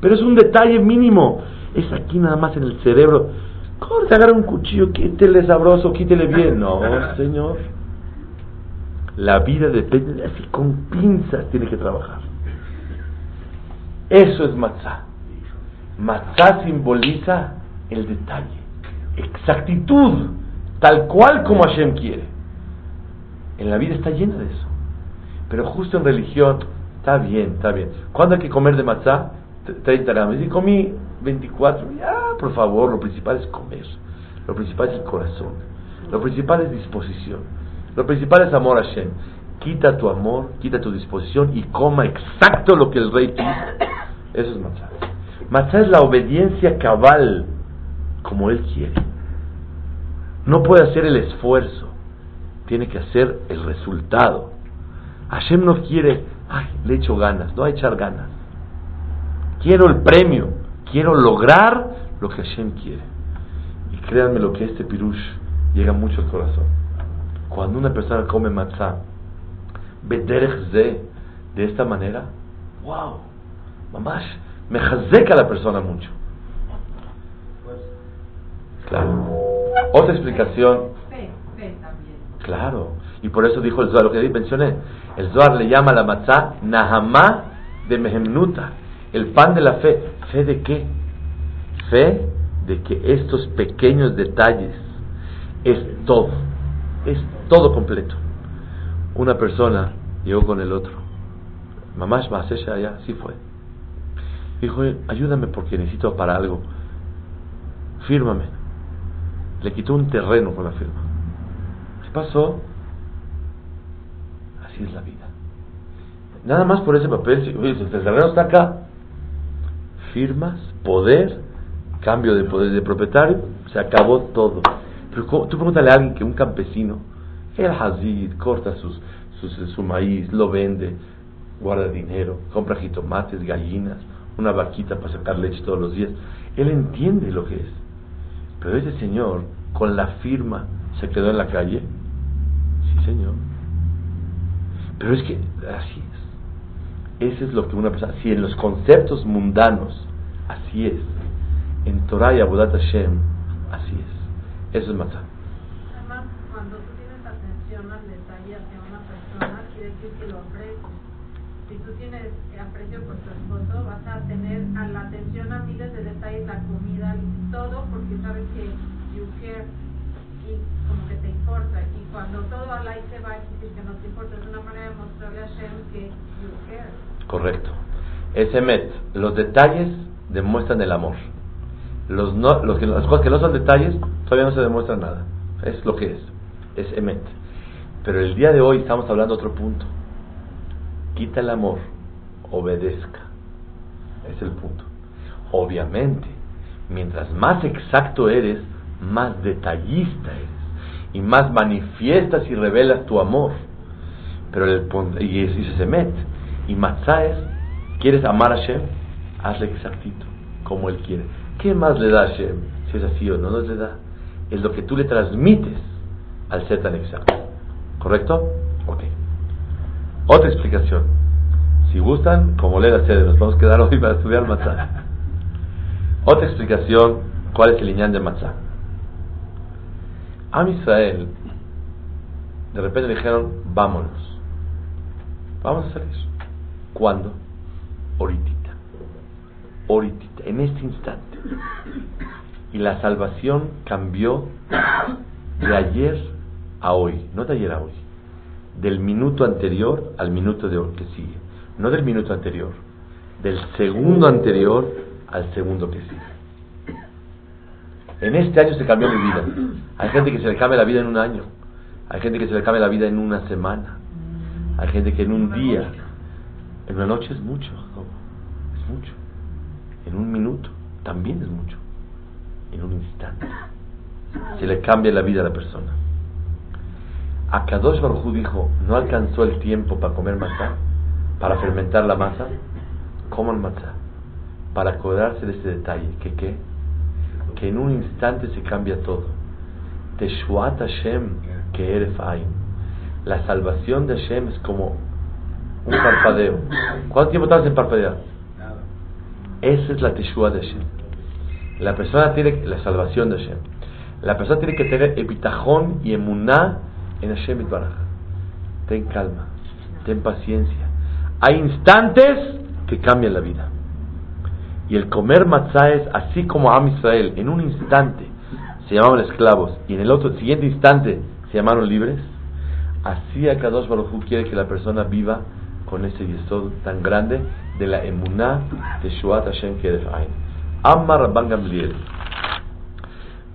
Pero es un detalle mínimo. Es aquí nada más en el cerebro. Corte, agarra un cuchillo, quítele sabroso, quítele bien. No, Señor. La vida depende de así, con pinzas tiene que trabajar. Eso es matzah. Matzah simboliza el detalle, exactitud, tal cual como Hashem quiere. En la vida está llena de eso. Pero justo en religión, está bien, está bien. ¿Cuándo hay que comer de matzah? 30 gramos. Y comí 24. Ya, por favor, lo principal es comer. Lo principal es el corazón. Lo principal es disposición. Lo principal es amor a Hashem. Quita tu amor, quita tu disposición y coma exacto lo que el rey quiso. Eso es matzah. Matzah es la obediencia cabal, como él quiere. No puede hacer el esfuerzo, tiene que hacer el resultado. Hashem no quiere, ay, le echo ganas, no a echar ganas. Quiero el premio, quiero lograr lo que Hashem quiere. Y créanme lo que este pirush llega mucho al corazón. Cuando una persona come matzah, de esta manera, wow, mamash, me jazeca la persona mucho. Claro. Otra explicación. Claro. Y por eso dijo el Zohar, lo que mencioné. El Zohar le llama a la matzah Nahamá de Mehemnuta. El pan de la fe. ¿Fe de qué? Fe de que estos pequeños detalles es todo. Es todo completo. Una persona llegó con el otro. Mamás ella allá, sí fue. Dijo, ayúdame porque necesito para algo. Fírmame. Le quitó un terreno con la firma. ¿Qué pasó? Así es la vida. Nada más por ese papel, si, el terreno está acá, firmas, poder, cambio de poder de propietario, se acabó todo. Pero tú pregúntale a alguien que un campesino, el hazid, corta sus, su maíz, lo vende, guarda dinero, compra jitomates, gallinas, una vaquita para sacar leche todos los días. Él entiende lo que es. Pero ese señor, con la firma, se quedó en la calle. Sí, señor. Pero es que así es. Eso es lo que una persona, si en los conceptos mundanos, así es. En Torah y Abudat Hashem, así es. Eso es matzah. Además, cuando tú tienes atención al detalle hacia una persona, quiere decir que lo aprecias. Si tú tienes aprecio por tu esposo, vas a tener a la atención a miles de detalles, la comida, todo, es una. Correcto. Ese met, los detalles demuestran el amor. Los no, los que, las cosas que no son detalles todavía no se demuestran nada. Es lo que es. Es emet. Pero el día de hoy estamos hablando de otro punto. Quita el amor, obedezca. Es el punto. Obviamente, mientras más exacto eres, más detallista eres. Y más manifiestas y revelas tu amor. Pero el, y eso se met. Y matzah es, ¿quieres amar a Hashem? Hazle exactito, como Él quiere. ¿Qué más le da a Hashem? Si es así o no, no le da. Es lo que tú le transmites al ser tan exacto. ¿Correcto? Ok. Otra explicación. Si gustan, como le da sede, nos vamos a quedar hoy para estudiar matzah. Otra explicación, ¿cuál es el liñán de matzah? A Israel, de repente le dijeron, vámonos. Vamos a eso. ¿Cuándo? Horitita. Horitita, en este instante. Y la salvación cambió de ayer a hoy, no de ayer a hoy, del minuto anterior al minuto de hoy que sigue, no del minuto anterior, del segundo anterior al segundo que sigue. En este año se cambió mi vida. Hay gente que se le cambia la vida en un año, hay gente que se le cambia la vida en una semana, hay gente que en un día, en una noche es mucho, es mucho, en un minuto también es mucho, en un instante. Se le cambia la vida a la persona. A Kadosh Baruj dijo, no alcanzó el tiempo para comer masa, para fermentar la masa, coman masa, para acordarse de ese detalle, que qué, que en un instante se cambia todo. Teshuat Hashem que eres La salvación de Hashem es como un parpadeo. ¿Cuánto tiempo tardas en parpadear? Esa es la Teshua de Hashem. La persona tiene la salvación de Hashem. La persona tiene que tener epitajón y emuná en Hashem Baraj. Ten calma, ten paciencia. Hay instantes que cambian la vida. Y el comer matzah es así como Am Israel, en un instante se llamaban esclavos y en el otro siguiente instante se llamaron libres. Así Akadosh Baruj quiere que la persona viva con ese yesod tan grande de la emuná de Shuat Hashem Keref Ain. Ammar Rabban Gamliel.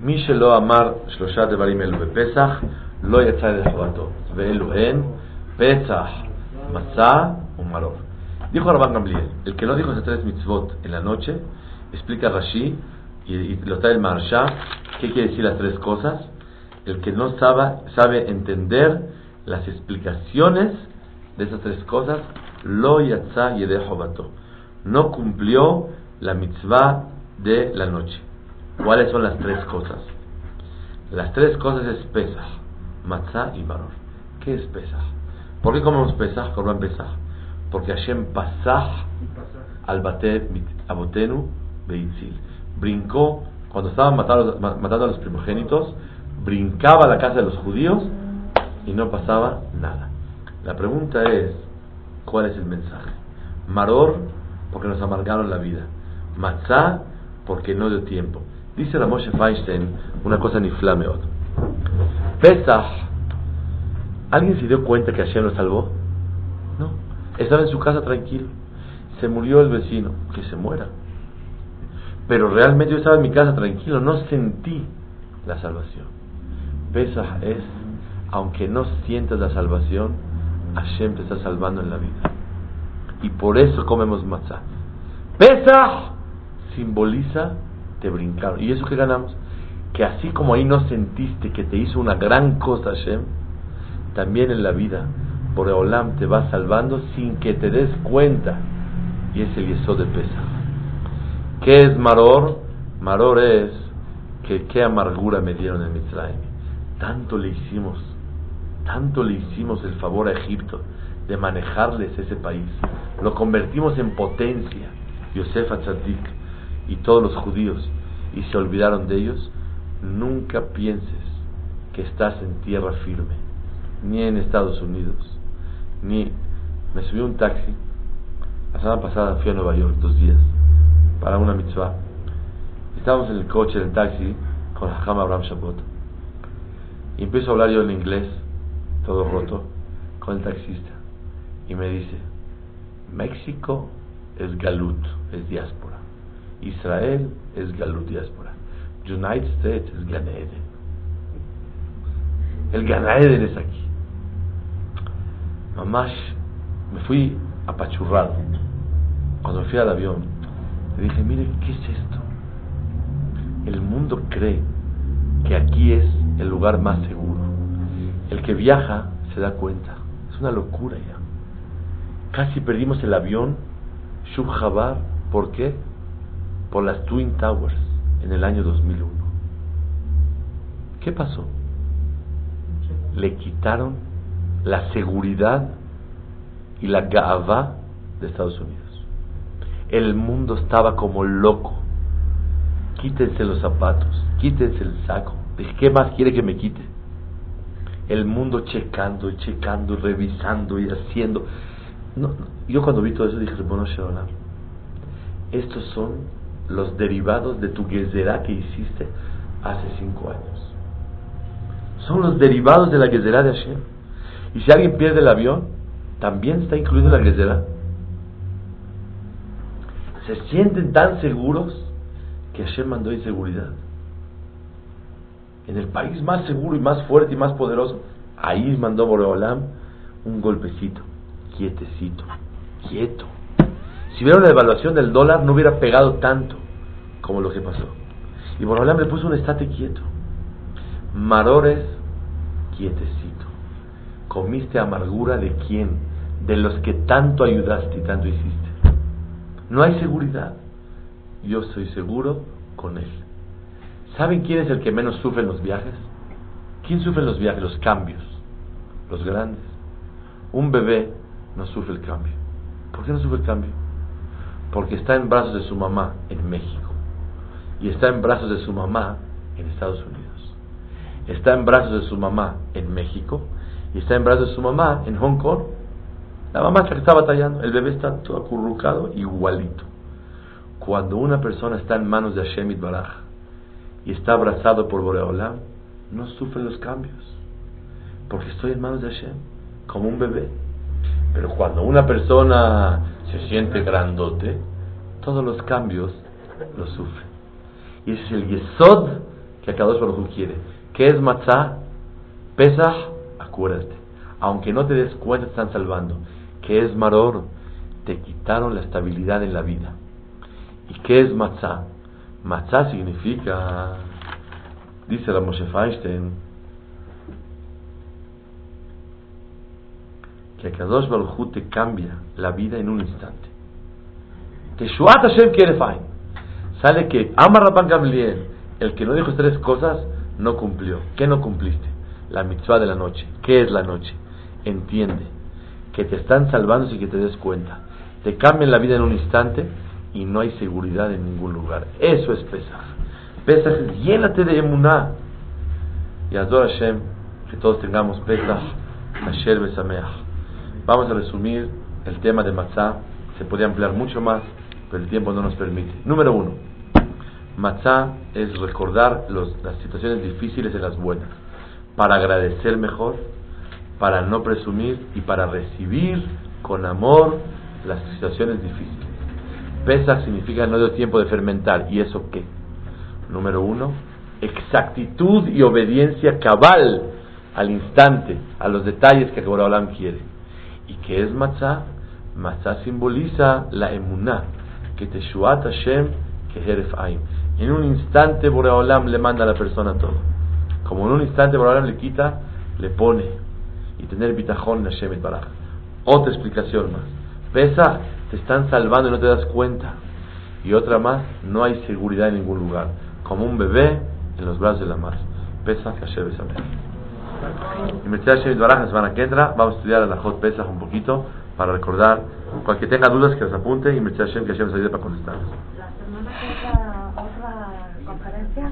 מי שלא אמר שלושה דברים אלו בפסח, לא יצא ידי חובתו. ואלו הן פסח, מצה ומרור. Dijo Rabban Gamliel, el que no dijo esas tres mitzvot en la noche, explica Rashi y, y lo trae el Marsha, qué quiere decir las tres cosas. El que no sabe, sabe entender las explicaciones de esas tres cosas, lo yatza yede No cumplió la mitzvah de la noche. ¿Cuáles son las tres cosas? Las tres cosas es Pesach, Matzah y Maror. ¿Qué es Pesach? ¿Por qué comemos Pesach, Corban Pesach? Porque Hashem Pasach al Bate Abotenu Beitzil. Brincó, cuando estaban matando, a los primogénitos, brincaba a la casa de los judíos y no pasaba nada. La pregunta es, ¿cuál es el mensaje? Maror, porque nos amargaron la vida. Matzah, porque no dio tiempo. Dice la Moshe Feinstein una cosa ni flameot. Pesach, ¿alguien se dio cuenta que Hashem lo salvó? Estaba en su casa tranquilo. Se murió el vecino, que se muera. Pero realmente yo estaba en mi casa tranquilo, no sentí la salvación. Pesach es, aunque no sientas la salvación, Hashem te está salvando en la vida. Y por eso comemos matzah. Pesach simboliza te brincaron. ¿Y eso que ganamos? Que así como ahí no sentiste que te hizo una gran cosa Hashem, también en la vida, Boreolam te va salvando sin que te des cuenta. Y es el yeso de pesa. ¿Qué es Maror? Maror es que qué amargura me dieron en Mitzrayim. Tanto le hicimos, tanto le hicimos el favor a Egipto de manejarles ese país. Lo convertimos en potencia. Yosef Atzadik y todos los judíos y se olvidaron de ellos, nunca pienses que estás en tierra firme, ni en Estados Unidos, ni... Me subí un taxi, la semana pasada fui a Nueva York dos días para una mitzvah. Estábamos en el coche del taxi con Hakam Abraham Shabbat y empiezo a hablar yo en inglés, todo roto, con el taxista y me dice, México es galut, es diáspora. Israel es Galut diáspora. United States es Gan El Gan es aquí. Mamash, me fui apachurrado. Cuando fui al avión, le dije, mire, ¿qué es esto? El mundo cree que aquí es el lugar más seguro. El que viaja se da cuenta. Es una locura ya. Casi perdimos el avión, Shub ¿por qué? por las Twin Towers en el año 2001. ¿Qué pasó? Le quitaron la seguridad y la gava de Estados Unidos. El mundo estaba como loco. Quítense los zapatos, quítense el saco. ¿Qué más quiere que me quite? el mundo checando checando revisando y haciendo. No, yo cuando vi todo eso dije, bueno, estos son los derivados de tu gezerá que hiciste hace cinco años. Son los derivados de la gezerá de Hashem. Y si alguien pierde el avión, también está incluido la gezerá. Se sienten tan seguros que Hashem mandó inseguridad. En el país más seguro y más fuerte y más poderoso, ahí mandó Boreolam un golpecito, quietecito, quieto. Si hubiera una evaluación del dólar, no hubiera pegado tanto como lo que pasó. Y Boreolam le puso un estate quieto. Marores, quietecito. ¿Comiste amargura de quién? De los que tanto ayudaste y tanto hiciste. No hay seguridad. Yo soy seguro con él. ¿Saben quién es el que menos sufre en los viajes? ¿Quién sufre en los viajes? Los cambios. Los grandes. Un bebé no sufre el cambio. ¿Por qué no sufre el cambio? Porque está en brazos de su mamá en México. Y está en brazos de su mamá en Estados Unidos. Está en brazos de su mamá en México. Y está en brazos de su mamá en Hong Kong. La mamá que está batallando. El bebé está todo acurrucado igualito. Cuando una persona está en manos de Hashem Baraj y está abrazado por Boreolam, no sufre los cambios. Porque estoy en manos de Hashem, como un bebé. Pero cuando una persona se siente grandote, todos los cambios los sufre. Y ese es el Yesod que Akadosh Baruj quiere. ¿Qué es matzah? Pesach, Aunque no te des cuenta, están salvando. ¿Qué es maror? Te quitaron la estabilidad en la vida. ¿Y qué es matzah? Matzah significa, dice la Moshe Feinstein, que Kadosh Baruj te cambia la vida en un instante. Teshuat Hashem quiere fain. Sale que Amar Rabban Gamliel, el que no dijo tres cosas, no cumplió. ¿Qué no cumpliste? La mitzvah de la noche. ¿Qué es la noche? Entiende que te están salvando sin que te des cuenta. Te cambian la vida en un instante y no hay seguridad en ningún lugar. Eso es Pesach. Pesach es llénate de emuná. Y adora Hashem, que todos tengamos Pesach, Hashem Besameach. Vamos a resumir el tema de Matzah. Se puede ampliar mucho más, pero el tiempo no nos permite. Número uno, Matzah es recordar las situaciones difíciles en las buenas, para agradecer mejor, para no presumir y para recibir con amor las situaciones difíciles. Pesach significa no dio tiempo de fermentar. ¿Y eso qué? Número uno, exactitud y obediencia cabal al instante, a los detalles que Boraholam quiere. ¿Y qué es matzah? Matzah simboliza la emuná, que Teshuat Hashem, que Heref. En un instante Boraholam le manda a la persona todo. Como en un instante Boraholam le quita, le pone. Y tener bitajón Hashem et Baraj. Otra explicación más. Pesa, te están salvando y no te das cuenta. Y otra más, no hay seguridad en ningún lugar. Como un bebé en los brazos de la madre. Pesa, Hashem y la semana que entra vamos a estudiar la Hot Pesach un poquito para recordar. Cualquier tenga dudas que las apunte y Mitzvah que Hashem nos ayude para contestarlas. La semana que entra otra conferencia.